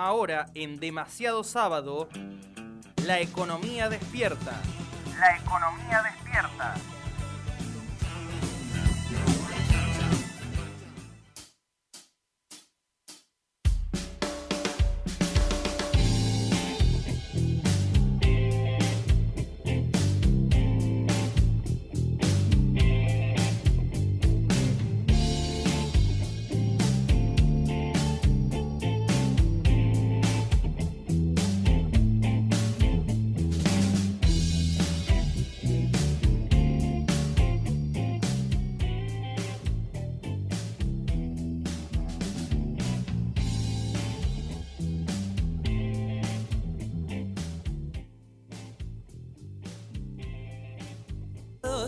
ahora en Demasiado Sábado, la economía despierta. La economía despierta.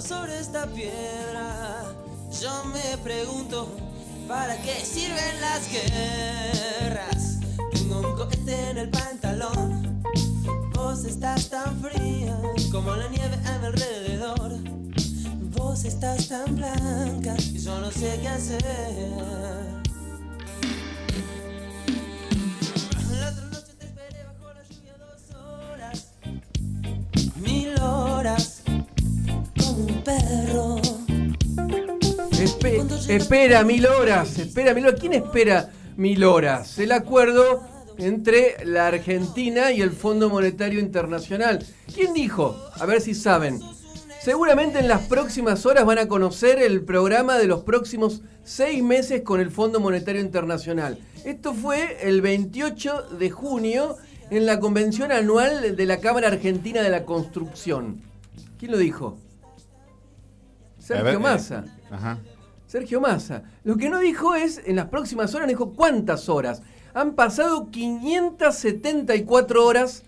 Sobre esta piedra, yo me pregunto, ¿para qué sirven las guerras? Tengo un cohete en el pantalón, vos estás tan fría como la nieve a mi alrededor. Vos estás tan blanca y yo no sé qué hacer. Espera mil horas, espera mil horas. ¿Quién espera mil horas? El acuerdo entre la Argentina y el Fondo Monetario Internacional. ¿Quién dijo? A ver si saben. Seguramente en las próximas horas van a conocer el programa de los próximos seis meses con el Fondo Monetario Internacional. Esto fue el 28 de junio en la convención anual de la Cámara Argentina de la Construcción. ¿Quién lo dijo? Sergio ver, eh, Massa. Ajá. Sergio Massa. Lo que no dijo es, en las próximas horas, no dijo cuántas horas. Han pasado 574 horas,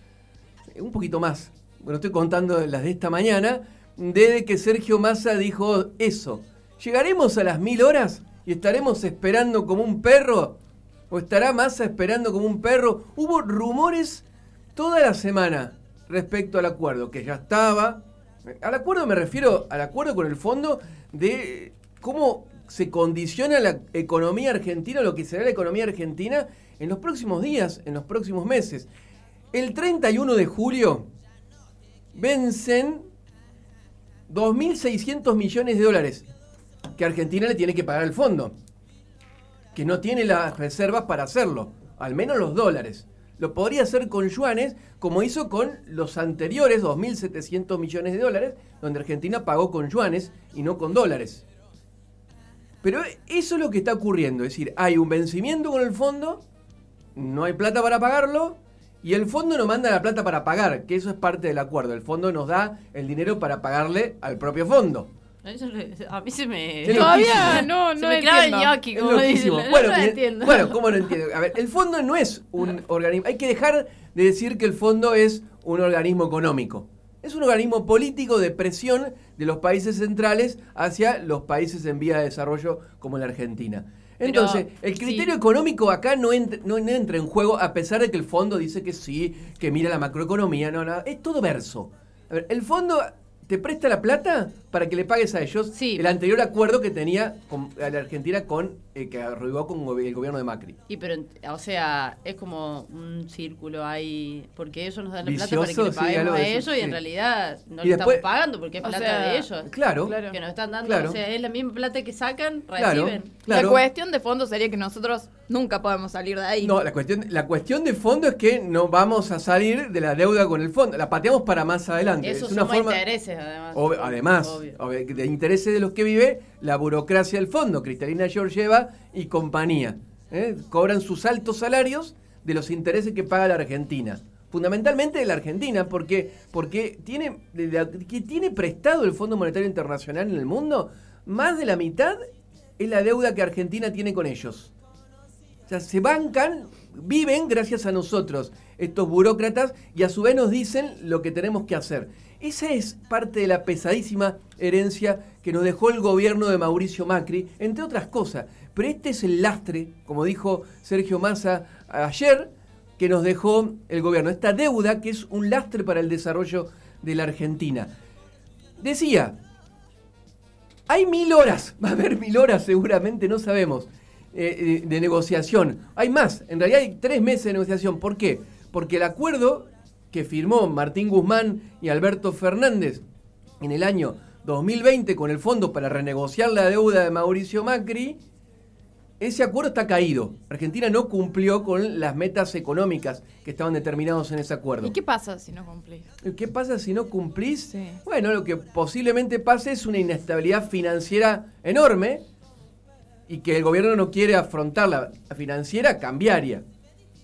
eh, un poquito más, bueno, estoy contando las de esta mañana, desde que Sergio Massa dijo eso. ¿Llegaremos a las mil horas y estaremos esperando como un perro? ¿O estará Massa esperando como un perro? Hubo rumores toda la semana respecto al acuerdo, que ya estaba. Al acuerdo me refiero al acuerdo con el fondo de cómo se condiciona la economía argentina, lo que será la economía argentina en los próximos días, en los próximos meses. El 31 de julio vencen 2.600 millones de dólares que Argentina le tiene que pagar al fondo, que no tiene las reservas para hacerlo, al menos los dólares. Lo podría hacer con yuanes, como hizo con los anteriores 2.700 millones de dólares, donde Argentina pagó con yuanes y no con dólares. Pero eso es lo que está ocurriendo, es decir, hay un vencimiento con el fondo, no hay plata para pagarlo, y el fondo no manda la plata para pagar, que eso es parte del acuerdo. El fondo nos da el dinero para pagarle al propio fondo. A mí se me. Es Todavía loquísimo. no, se no me clava el ñoqui, como. Bueno, no lo bien- entiendo. bueno, ¿cómo lo entiendo? A ver, el fondo no es un organismo. Hay que dejar de decir que el fondo es un organismo económico. Es un organismo político de presión de los países centrales hacia los países en vía de desarrollo como la Argentina. Pero, Entonces, el criterio sí. económico acá no entra, no entra en juego, a pesar de que el fondo dice que sí, que mira la macroeconomía, no, no, es todo verso. A ver, el fondo te presta la plata para que le pagues a ellos Sí. el anterior acuerdo que tenía con a la Argentina con eh, que arrugó con el gobierno de Macri. Y pero, o sea, es como un círculo ahí, porque ellos nos dan la plata para que le sí, paguemos algo a eso, ellos y en sí. realidad no Y le después- estamos pagando porque es plata sea, de ellos. Claro, Claro. Que nos están dando, Claro. o sea, es la misma plata que sacan, reciben. claro. La cuestión de fondo sería que nosotros nunca podemos salir de ahí. No, la cuestión, la cuestión de fondo es que no vamos a salir de la deuda con el fondo. La pateamos para más adelante. Eso es una forma, intereses, además. Ob- además, de intereses de los que vive la burocracia del fondo, Cristalina Georgieva y compañía. ¿eh? Cobran sus altos salarios de los intereses que paga la Argentina. Fundamentalmente de la Argentina, porque, porque tiene, que tiene prestado el Fondo Monetario Internacional en el mundo, más de la mitad es la deuda que Argentina tiene con ellos. O sea, se bancan, viven gracias a nosotros, estos burócratas, y a su vez nos dicen lo que tenemos que hacer. Esa es parte de la pesadísima herencia que nos dejó el gobierno de Mauricio Macri, entre otras cosas. Pero este es el lastre, como dijo Sergio Massa ayer, que nos dejó el gobierno. Esta deuda que es un lastre para el desarrollo de la Argentina. Decía, hay mil horas, va a haber mil horas seguramente, no sabemos. eh, de negociación. Hay más, en realidad hay tres meses de negociación. ¿Por qué? Porque el acuerdo que firmó Martín Guzmán y Alberto Fernández en el año 2020 con el fondo para renegociar la deuda de Mauricio Macri, ese acuerdo está caído. Argentina no cumplió con las metas económicas que estaban determinados en ese acuerdo. ¿Y qué pasa si no cumplís? ¿Qué pasa si no cumplís? Sí. Bueno, lo que posiblemente pase es una inestabilidad financiera enorme y que el gobierno no quiere afrontar la financiera cambiaria.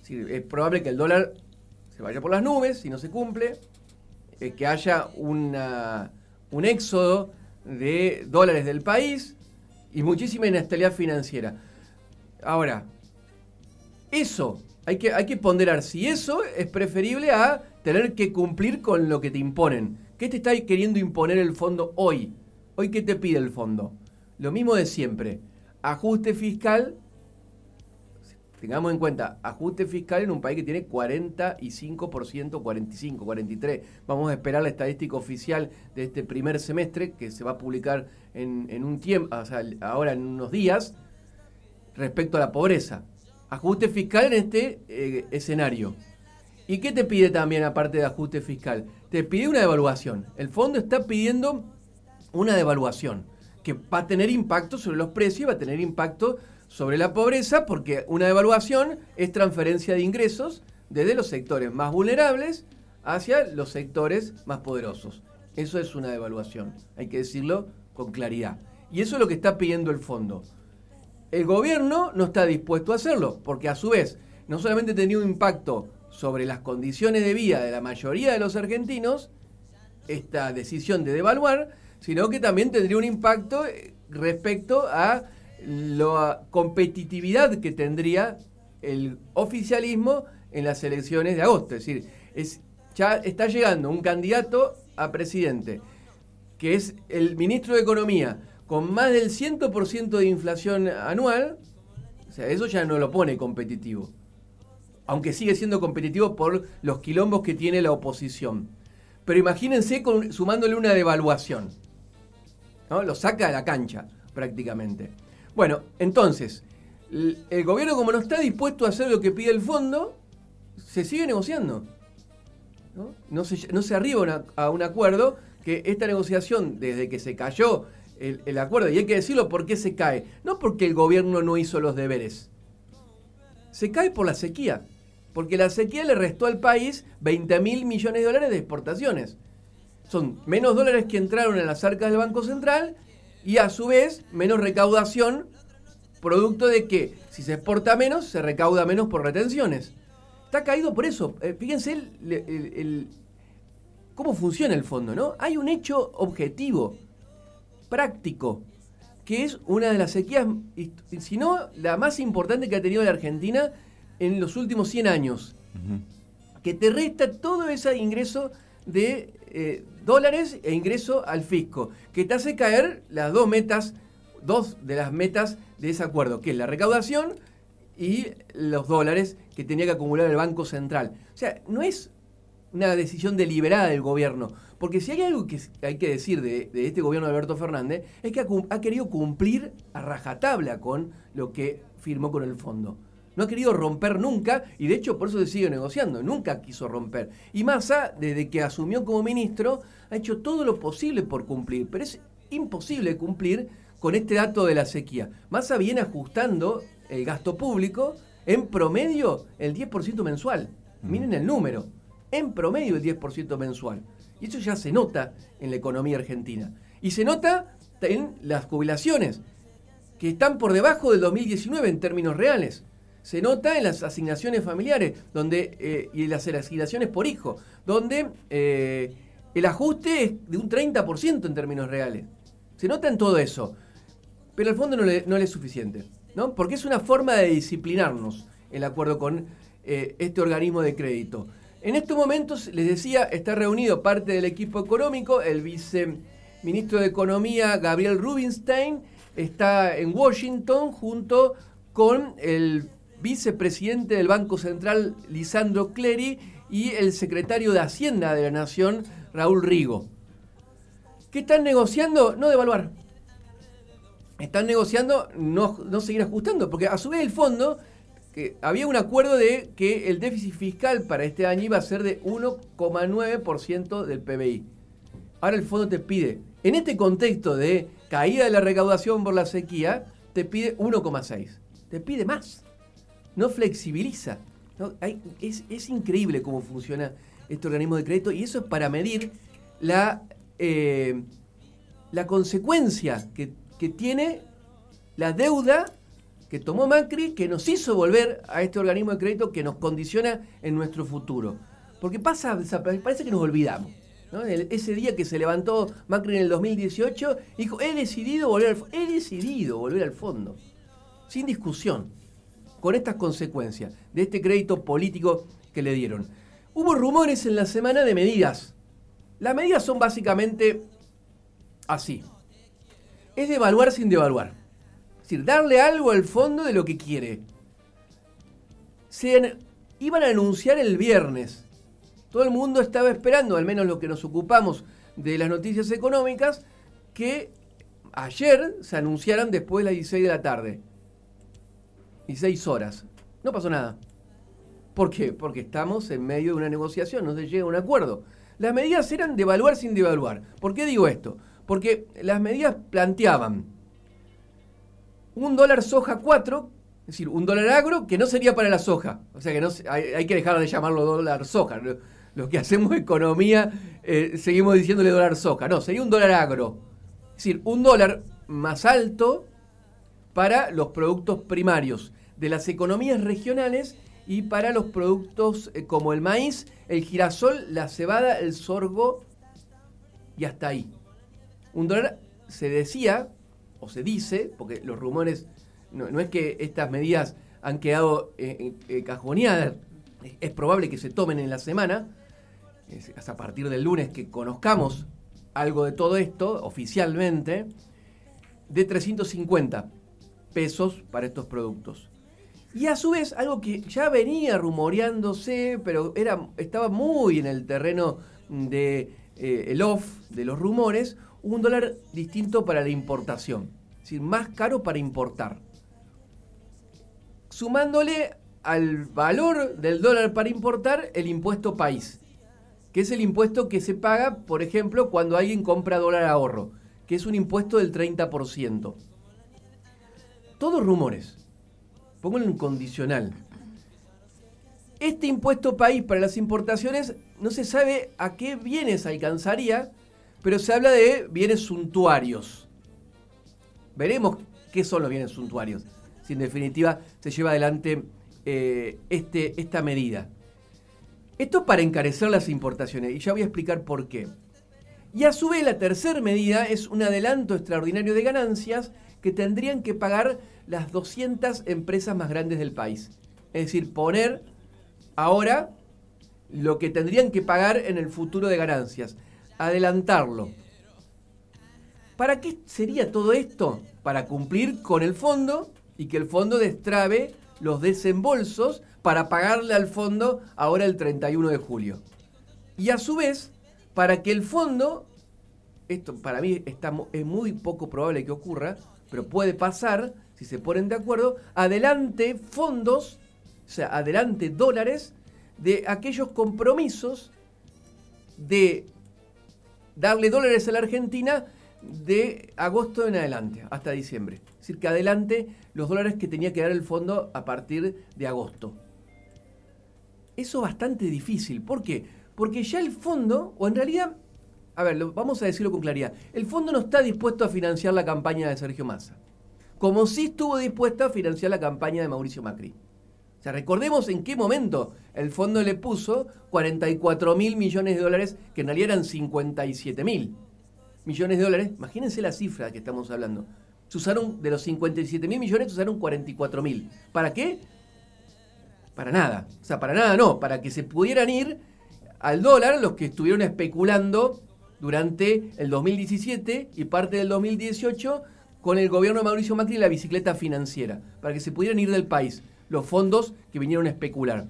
Es probable que el dólar se vaya por las nubes si no se cumple, eh, que haya una, un éxodo de dólares del país y muchísima inestabilidad financiera. Ahora, eso hay que, hay que ponderar si eso es preferible a tener que cumplir con lo que te imponen. ¿Qué te está queriendo imponer el fondo hoy? ¿Hoy qué te pide el fondo? Lo mismo de siempre. Ajuste fiscal. Tengamos en cuenta, ajuste fiscal en un país que tiene 45%, 45, 43. Vamos a esperar la estadística oficial de este primer semestre que se va a publicar en, en un tiempo, o sea, ahora en unos días respecto a la pobreza. Ajuste fiscal en este eh, escenario. ¿Y qué te pide también aparte de ajuste fiscal? Te pide una devaluación. El fondo está pidiendo una devaluación que va a tener impacto sobre los precios va a tener impacto sobre la pobreza porque una devaluación es transferencia de ingresos desde los sectores más vulnerables hacia los sectores más poderosos. Eso es una devaluación, hay que decirlo con claridad. Y eso es lo que está pidiendo el fondo. El gobierno no está dispuesto a hacerlo, porque a su vez no solamente tenía un impacto sobre las condiciones de vida de la mayoría de los argentinos, esta decisión de devaluar, sino que también tendría un impacto eh, respecto a la competitividad que tendría el oficialismo en las elecciones de agosto. Es decir, ya está llegando un candidato a presidente, que es el ministro de Economía, con más del 100% de inflación anual, o sea, eso ya no lo pone competitivo. Aunque sigue siendo competitivo por los quilombos que tiene la oposición. Pero imagínense sumándole una devaluación. ¿no? Lo saca de la cancha, prácticamente. Bueno, entonces, el, gobierno como no está dispuesto a hacer lo que pide el fondo, se sigue negociando. No, se, arriba a un acuerdo que esta negociación, desde que se cayó el, acuerdo, y hay que decirlo por qué se cae. No porque el gobierno no hizo los deberes. Se cae por la sequía. Porque la sequía le restó al país 20 mil millones de dólares de exportaciones. Son menos dólares que entraron en las arcas del Banco Central y a su vez menos recaudación, producto de que si se exporta menos, se recauda menos por retenciones. Está caído por eso. Eh, fíjense el, el, el, cómo funciona el fondo, ¿no? Hay un hecho objetivo práctico, que es una de las sequías, si no la más importante que ha tenido la Argentina en los últimos 100 años, uh -huh. que te resta todo ese ingreso de eh, dólares e ingreso al fisco, que te hace caer las dos metas, dos de las metas de ese acuerdo, que es la recaudación y los dólares que tenía que acumular el Banco Central. O sea, no es una decisión deliberada del gobierno. Porque si hay algo que hay que decir de, de este gobierno de Alberto Fernández, es que ha, ha, querido cumplir a rajatabla con lo que firmó con el fondo. No ha querido romper nunca, y de hecho por eso se sigue negociando, nunca quiso romper. Y Massa, desde que asumió como ministro, ha hecho todo lo posible por cumplir, pero es imposible cumplir con este dato de la sequía. Massa viene ajustando el gasto público en promedio el 10% mensual. Miren el número, en promedio el 10% mensual. Y eso ya se nota en la economía argentina. Y se nota en las jubilaciones, que están por debajo del 2019 en términos reales. Se nota en las asignaciones familiares donde, eh, y en las asignaciones por hijo, donde eh, el ajuste es de un 30% en términos reales. Se nota en todo eso. Pero al fondo no le, no le es suficiente. ¿no? Porque es una forma de disciplinarnos el acuerdo con eh, este organismo de crédito. En estos momentos, les decía, está reunido parte del equipo económico, el viceministro de Economía, Gabriel Rubinstein, está en Washington junto con el vicepresidente del Banco Central, Lisandro Clery, y el secretario de Hacienda de la Nación, Raúl Rigo. ¿Qué están negociando? No devaluar. están negociando no, no seguir ajustando, porque a su vez el fondo, había un acuerdo de que el déficit fiscal para este año iba a ser de 1,9% del PBI. Ahora el fondo te pide, en este contexto de caída de la recaudación por la sequía, te pide 1,6. Te pide más. No flexibiliza. es, increíble cómo funciona este organismo de crédito y eso es para medir la, eh, la consecuencia que tiene la deuda que tomó Macri, que nos hizo volver a este organismo de crédito que nos condiciona en nuestro futuro. Porque pasa, parece que nos olvidamos ese día que se levantó Macri en el 2018, dijo, he decidido volver al, he decidido volver al fondo, sin discusión, con estas consecuencias de este crédito político que le dieron. Hubo rumores en la semana de medidas. Las medidas son básicamente así. Es devaluar sin devaluar. Decir, darle algo al fondo de lo que quiere. Se iban a anunciar el viernes todo el mundo estaba esperando, al menos lo que nos ocupamos de las noticias económicas, que ayer se anunciaran después de las 16 de la tarde. 16 horas. No pasó nada. ¿Por qué? Porque estamos en medio de una negociación, no se llega a un acuerdo. Las medidas eran devaluar sin devaluar. ¿Por qué digo esto? Porque las medidas planteaban un dólar soja 4, es decir, un dólar agro que no sería para la soja. O sea que no, hay, que dejar de llamarlo dólar soja los que hacemos economía eh, seguimos diciéndole dólar soja. No, sería un dólar agro. Es decir, un dólar más alto para los productos primarios de las economías regionales y para los productos eh, como el maíz, el girasol, la cebada, el sorgo y hasta ahí. Un dólar se decía, o se dice, porque los rumores, no, es que estas medidas han quedado eh, cajoneadas, es probable que se tomen en la semana, es a partir del lunes que conozcamos algo de todo esto oficialmente, de 350 pesos para estos productos. Y a su vez, algo que ya venía rumoreándose, pero era, estaba muy en el terreno de eh, off de los rumores, un dólar distinto para la importación. Es decir, más caro para importar. Sumándole al valor del dólar para importar el impuesto país que es el impuesto que se paga, por ejemplo, cuando alguien compra dólar ahorro, que es un impuesto del 30%. Todos rumores. Pónganlo en condicional. Este impuesto país para las importaciones no se sabe a qué bienes alcanzaría, pero se habla de bienes suntuarios. Veremos qué son los bienes suntuarios, si en definitiva se lleva adelante eh, este, esta medida. Esto para encarecer las importaciones, y ya voy a explicar por qué. Y a su vez la tercera medida es un adelanto extraordinario de ganancias que tendrían que pagar las 200 empresas más grandes del país. Es decir, poner ahora lo que tendrían que pagar en el futuro de ganancias, adelantarlo. ¿Para qué sería todo esto? Para cumplir con el fondo y que el fondo destrabe los desembolsos para pagarle al fondo ahora el 31 de julio. Y a su vez, para que el fondo, esto para mí está, es muy poco probable que ocurra, pero puede pasar, si se ponen de acuerdo, adelante fondos, o sea, adelante dólares de aquellos compromisos de darle dólares a la Argentina de agosto en adelante, hasta diciembre. Es decir, que adelante los dólares que tenía que dar el fondo a partir de agosto. Eso es bastante difícil. ¿Por qué? Porque ya el fondo, o en realidad, a ver, vamos a decirlo con claridad, el fondo no está dispuesto a financiar la campaña de Sergio Massa, como sí estuvo dispuesto a financiar la campaña de Mauricio Macri. O sea, recordemos en qué momento el fondo le puso 44 mil millones de dólares, que en realidad eran 57 mil millones de dólares. Imagínense la cifra que estamos hablando. Se usaron, de los 57 mil millones, se usaron 44 mil. ¿Para qué? Para nada. O sea, para nada no. Para que se pudieran ir al dólar los que estuvieron especulando durante el 2017 y parte del 2018 con el gobierno de Mauricio Macri y la bicicleta financiera. Para que se pudieran ir del país los fondos que vinieron a especular.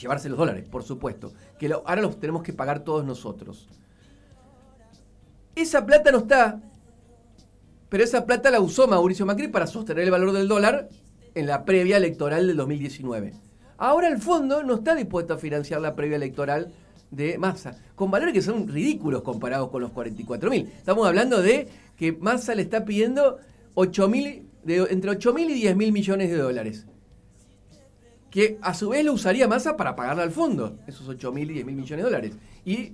Llevarse los dólares, por supuesto. Que ahora los tenemos que pagar todos nosotros. Esa plata no está Pero esa plata la usó Mauricio Macri para sostener el valor del dólar en la previa electoral del 2019. Ahora el fondo no está dispuesto a financiar la previa electoral de Massa, con valores que son ridículos comparados con los 44 mil. Estamos hablando de que Massa le está pidiendo 8 mil, entre 8 mil y 10 mil millones de dólares. Que a su vez lo usaría Massa para pagarle al fondo, esos 8 mil y 10 mil millones de dólares. Y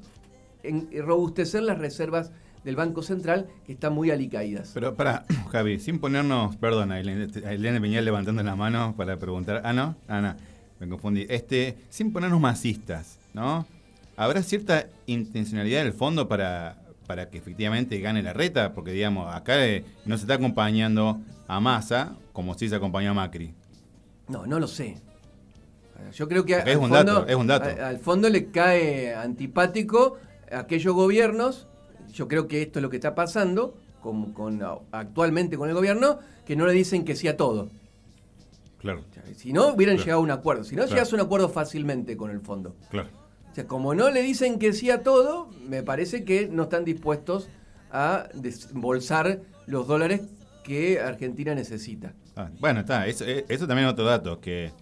en, robustecer las reservas del Banco Central que están muy alicaídas. Pero para, Javi, sin ponernos, perdón, Elena Peñal levantando la mano para preguntar, ah, no, ah, no, me confundí, este, sin ponernos masistas, ¿no? ¿Habrá cierta intencionalidad del fondo para, para que efectivamente gane la reta? Porque, digamos, acá eh, no se está acompañando a Massa como si se acompañó a Macri. No, no lo sé. Yo creo que es un, dato, es un dato. al fondo le cae antipático aquellos gobiernos, yo creo que esto es lo que está pasando con, con, actualmente con el gobierno, que no le dicen que sí a todo. Claro. Si no, hubieran llegado a un acuerdo. Si no, llegas a un acuerdo fácilmente con el fondo. Claro sea, como no le dicen que sí a todo, me parece que no están dispuestos a desembolsar los dólares que Argentina necesita. Ah, bueno, está. Eso, eh, eso, también es otro dato, que,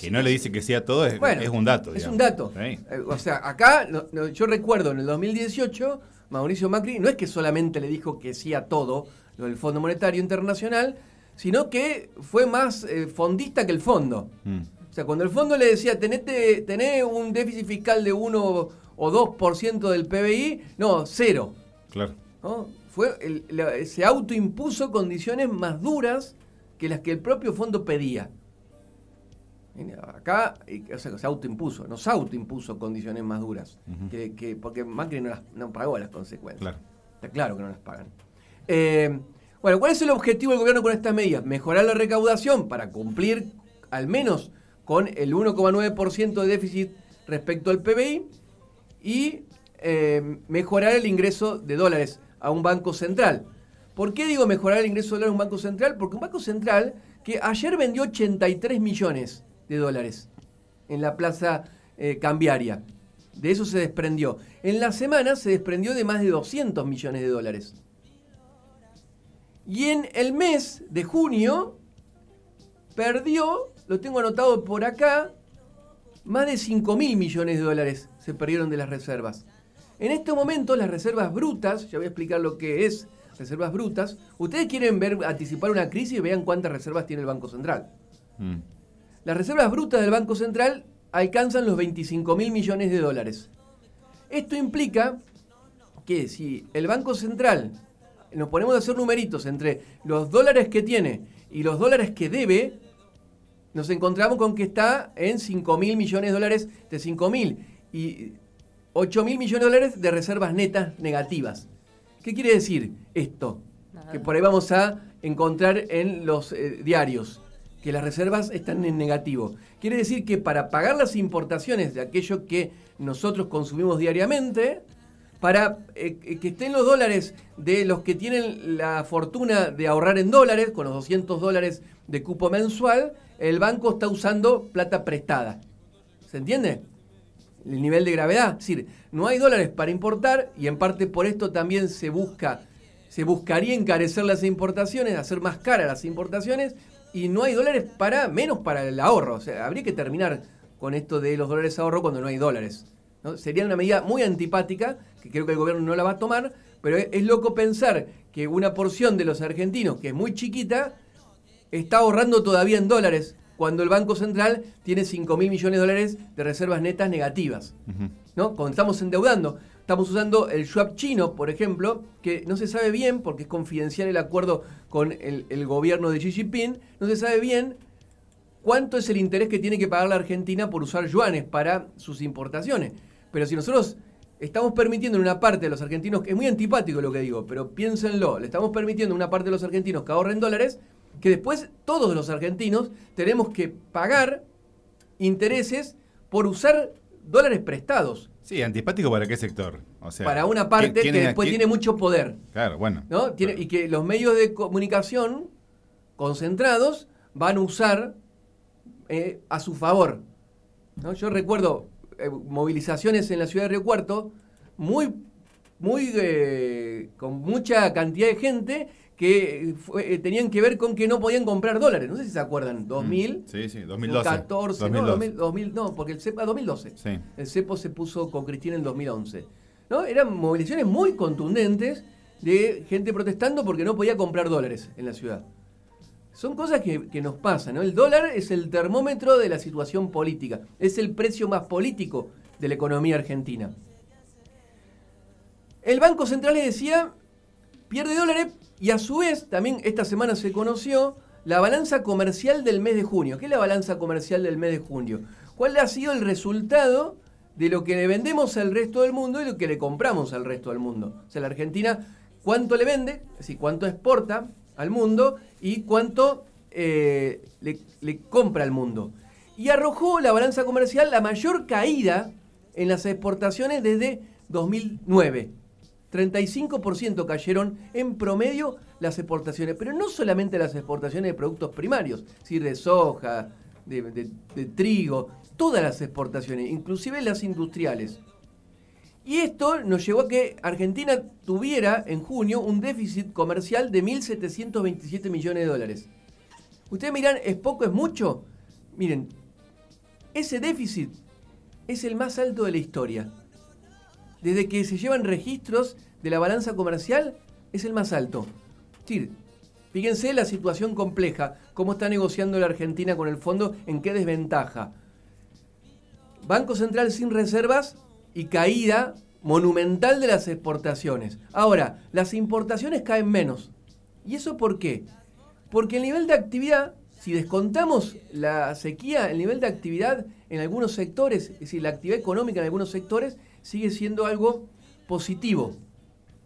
que no le dice que sí a todo es, es un dato. Es un dato. Eh, o sea, acá yo recuerdo en el 2018, Mauricio Macri no es que solamente le dijo que sí a todo lo del Fondo Monetario Internacional, sino que fue más eh, fondista que el fondo. Mm. O sea, cuando el fondo le decía, tenete, tené un déficit fiscal de 1 o 2% del PBI, no, cero. Claro. Fue se autoimpuso condiciones más duras que las que el propio fondo pedía. Acá o sea, se autoimpuso, nos autoimpuso condiciones más duras, que, porque Macri no, las, no pagó las consecuencias. Claro. Está claro que no las pagan. Eh, bueno, ¿cuál es el objetivo del gobierno con estas medidas? Mejorar la recaudación para cumplir al menos con el 1,9% de déficit respecto al PBI y eh, mejorar el ingreso de dólares a un banco central. ¿Por qué digo mejorar el ingreso de dólares a un banco central? Porque un banco central que ayer vendió 83 millones de dólares en la plaza eh, cambiaria. De eso se desprendió. En la semana se desprendió de más de 200 millones de dólares. Y en el mes de junio perdió lo tengo anotado por acá, más de 5 mil millones de dólares se perdieron de las reservas. En este momento las reservas brutas, ya voy a explicar lo que es reservas brutas, ustedes quieren ver, anticipar una crisis y vean cuántas reservas tiene el Banco Central. Mm. Las reservas brutas del Banco Central alcanzan los 25 mil millones de dólares. Esto implica que si el Banco Central nos ponemos a hacer numeritos entre los dólares que tiene y los dólares que debe, nos encontramos con que está en 5 mil millones de dólares de 5 mil y 8 mil millones de dólares de reservas netas negativas. ¿Qué quiere decir esto? Que por ahí vamos a encontrar en los eh, diarios que las reservas están en negativo. Quiere decir que para pagar las importaciones de aquello que nosotros consumimos diariamente, para eh, que estén los dólares de los que tienen la fortuna de ahorrar en dólares, con los 200 dólares de cupo mensual, el banco está usando plata prestada. ¿Se entiende? El nivel de gravedad. Es decir, no hay dólares para importar y en parte por esto también se busca, se buscaría encarecer las importaciones, hacer más caras las importaciones y no hay dólares para, menos para el ahorro. O sea, habría que terminar con esto de los dólares ahorro cuando no hay dólares. Sería una medida muy antipática, que creo que el gobierno no la va a tomar, pero es loco pensar que una porción de los argentinos, que es muy chiquita, está ahorrando todavía en dólares cuando el Banco Central tiene 5 mil millones de dólares de reservas netas negativas. ¿no? Cuando estamos endeudando, estamos usando el Schwab chino, por ejemplo, que no se sabe bien, porque es confidencial el acuerdo con el, el gobierno de Xi Jinping, no se sabe bien cuánto es el interés que tiene que pagar la Argentina por usar yuanes para sus importaciones. Pero si nosotros estamos permitiendo en una parte de los argentinos, es muy antipático lo que digo, pero piénsenlo, le estamos permitiendo a una parte de los argentinos que ahorren dólares, que después todos los argentinos tenemos que pagar intereses por usar dólares prestados. Sí, antipático para qué sector? O sea, para una parte que después tiene mucho poder. Claro, bueno. ¿no? Tiene, Y que los medios de comunicación concentrados van a usar eh, a su favor. ¿no? Yo recuerdo eh, movilizaciones en la ciudad de Río Cuarto muy muy eh, con mucha cantidad de gente que fue- eh, tenían que ver con que no podían comprar dólares. No sé si se acuerdan, 2000, Mm, Sí, sí, 2012. 14, no, 2012. 2000, 2000, no, porque el CEPO, ah, 2012. Sí. El CEPO se puso con Cristina en 2011. ¿no? Eran movilizaciones muy contundentes de gente protestando porque no podía comprar dólares en la ciudad. Son cosas que, que nos pasan. ¿no? El dólar es el termómetro de la situación política. Es el precio más político de la economía argentina. El Banco Central les decía, pierde dólares y a su vez, también esta semana se conoció la balanza comercial del mes de junio. ¿Qué es la balanza comercial del mes de junio? ¿Cuál ha sido el resultado de lo que le vendemos al resto del mundo y lo que le compramos al resto del mundo? O sea, la Argentina, ¿cuánto le vende? Es decir, cuánto exporta al mundo y cuánto eh, le, le compra al mundo. Y arrojó la balanza comercial la mayor caída en las exportaciones desde 2009. 35% cayeron en promedio las exportaciones, pero no solamente las exportaciones de productos primarios, decir, de soja, de, de- de trigo, todas las exportaciones, inclusive las industriales. Y esto nos llevó a que Argentina tuviera en junio un déficit comercial de 1.727 millones de dólares. Ustedes miran, ¿es poco, es mucho? Miren, ese déficit es el más alto de la historia desde que se llevan registros de la balanza comercial, es el más alto. Es decir, fíjense la situación compleja, cómo está negociando la Argentina con el fondo, en qué desventaja. Banco Central sin reservas y caída monumental de las exportaciones. Ahora, las importaciones caen menos. ¿Y eso por qué? Porque el nivel de actividad, si descontamos la sequía, el nivel de actividad en algunos sectores, es decir, la actividad económica en algunos sectores, sigue siendo algo positivo.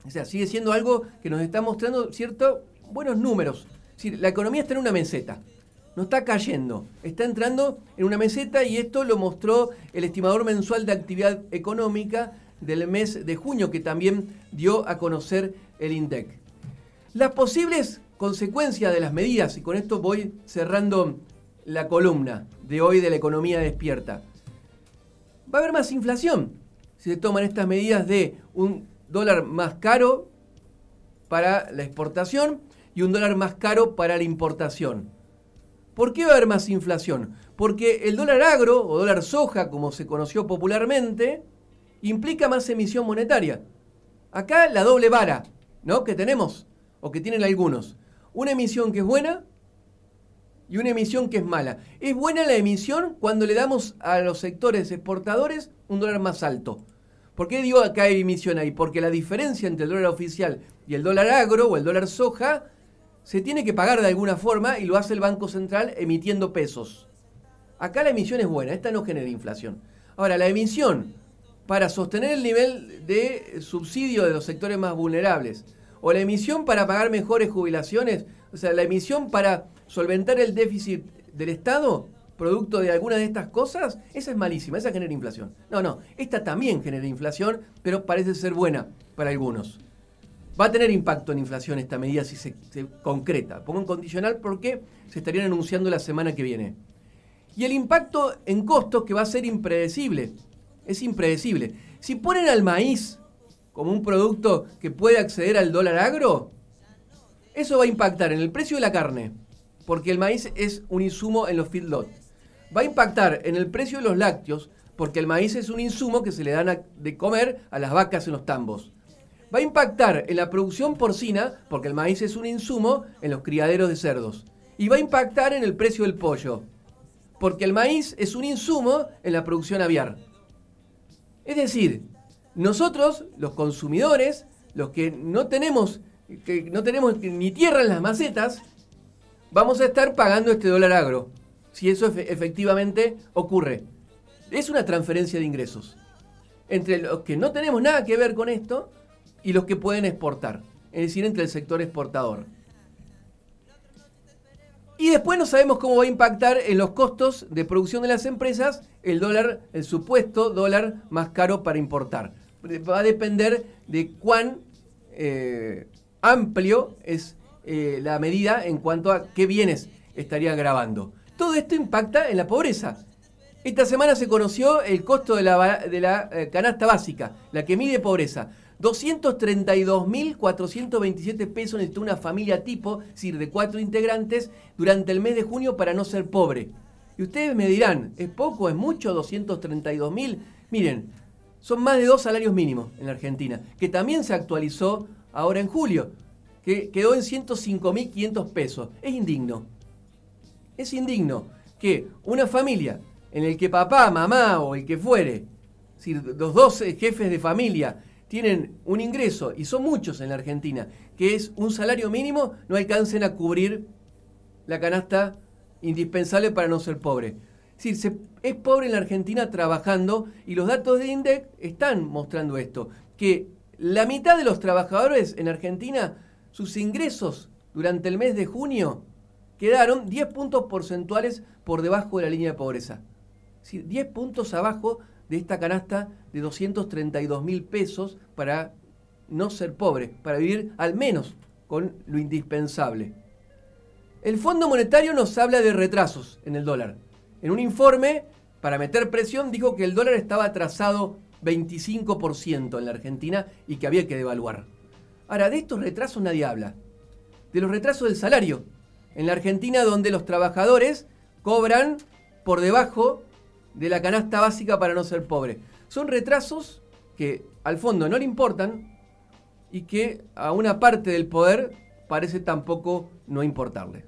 O sea, sigue siendo algo que nos está mostrando ciertos buenos números. Es decir, la economía está en una meseta, no está cayendo, está entrando en una meseta y esto lo mostró el estimador mensual de actividad económica del mes de junio, que también dio a conocer el INDEC. Las posibles consecuencias de las medidas, y con esto voy cerrando la columna de hoy de la economía despierta. Va a haber más inflación se toman estas medidas de un dólar más caro para la exportación y un dólar más caro para la importación. ¿Por qué va a haber más inflación? Porque el dólar agro o dólar soja, como se conoció popularmente, implica más emisión monetaria. Acá la doble vara, ¿no? Que tenemos, o que tienen algunos. Una emisión que es buena y una emisión que es mala. Es buena la emisión cuando le damos a los sectores exportadores un dólar más alto. ¿Por qué digo acá hay emisión ahí? Porque la diferencia entre el dólar oficial y el dólar agro o el dólar soja se tiene que pagar de alguna forma y lo hace el Banco Central emitiendo pesos. Acá la emisión es buena, esta no genera inflación. Ahora, la emisión para sostener el nivel de subsidio de los sectores más vulnerables, o la emisión para pagar mejores jubilaciones, o sea, la emisión para solventar el déficit del Estado, producto de alguna de estas cosas, esa es malísima, esa genera inflación. No, no, esta también genera inflación, pero parece ser buena para algunos. Va a tener impacto en inflación esta medida si se, concreta. Pongo en condicional porque se estarían anunciando la semana que viene. Y el impacto en costos que va a ser impredecible. Es impredecible. Si ponen al maíz como un producto que puede acceder al dólar agro, eso va a impactar en el precio de la carne, porque el maíz es un insumo en los feedlots. Va a impactar en el precio de los lácteos, porque el maíz es un insumo que se le dan de comer a las vacas en los tambos. Va a impactar en la producción porcina, porque el maíz es un insumo en los criaderos de cerdos. Y va a impactar en el precio del pollo, porque el maíz es un insumo en la producción aviar. Es decir, nosotros, los consumidores, los que no tenemos, que no tenemos ni tierra en las macetas, vamos a estar pagando este dólar agro, si eso efe- efectivamente ocurre. Es una transferencia de ingresos entre los que no tenemos nada que ver con esto y los que pueden exportar, es decir, entre el sector exportador. Y después no sabemos cómo va a impactar en los costos de producción de las empresas el dólar, el supuesto dólar más caro para importar. Va a depender de cuán eh, amplio es eh, la medida en cuanto a qué bienes estaría grabando. Todo esto impacta en la pobreza. Esta semana se conoció el costo de la, eh, canasta básica, la que mide pobreza. 232.427 pesos necesitó una familia tipo, es decir, de cuatro integrantes, durante el mes de junio para no ser pobre. Y ustedes me dirán, ¿es poco, es mucho 232.000? Miren, son más de dos salarios mínimos en la Argentina, que también se actualizó ahora en julio, que quedó en 105.500 pesos. Es indigno. Es indigno que una familia en el que papá, mamá o el que fuere, si los dos jefes de familia tienen un ingreso, y son muchos en la Argentina, que es un salario mínimo, no alcancen a cubrir la canasta indispensable para no ser pobre. Es decir, es pobre en la Argentina trabajando y los datos de INDEC están mostrando esto, que la mitad de los trabajadores en Argentina, sus ingresos durante el mes de junio quedaron 10 puntos porcentuales por debajo de la línea de pobreza. Es decir, 10 puntos abajo de esta canasta de 232 mil pesos para no ser pobre, para vivir al menos con lo indispensable. El Fondo Monetario nos habla de retrasos en el dólar. En un informe, para meter presión, dijo que el dólar estaba atrasado 25% en la Argentina y que había que devaluar. Ahora, de estos retrasos nadie habla. De los retrasos del salario. En la Argentina, donde los trabajadores cobran por debajo de la canasta básica para no ser pobre. Son retrasos que al fondo no le importan y que a una parte del poder parece tampoco no importarle.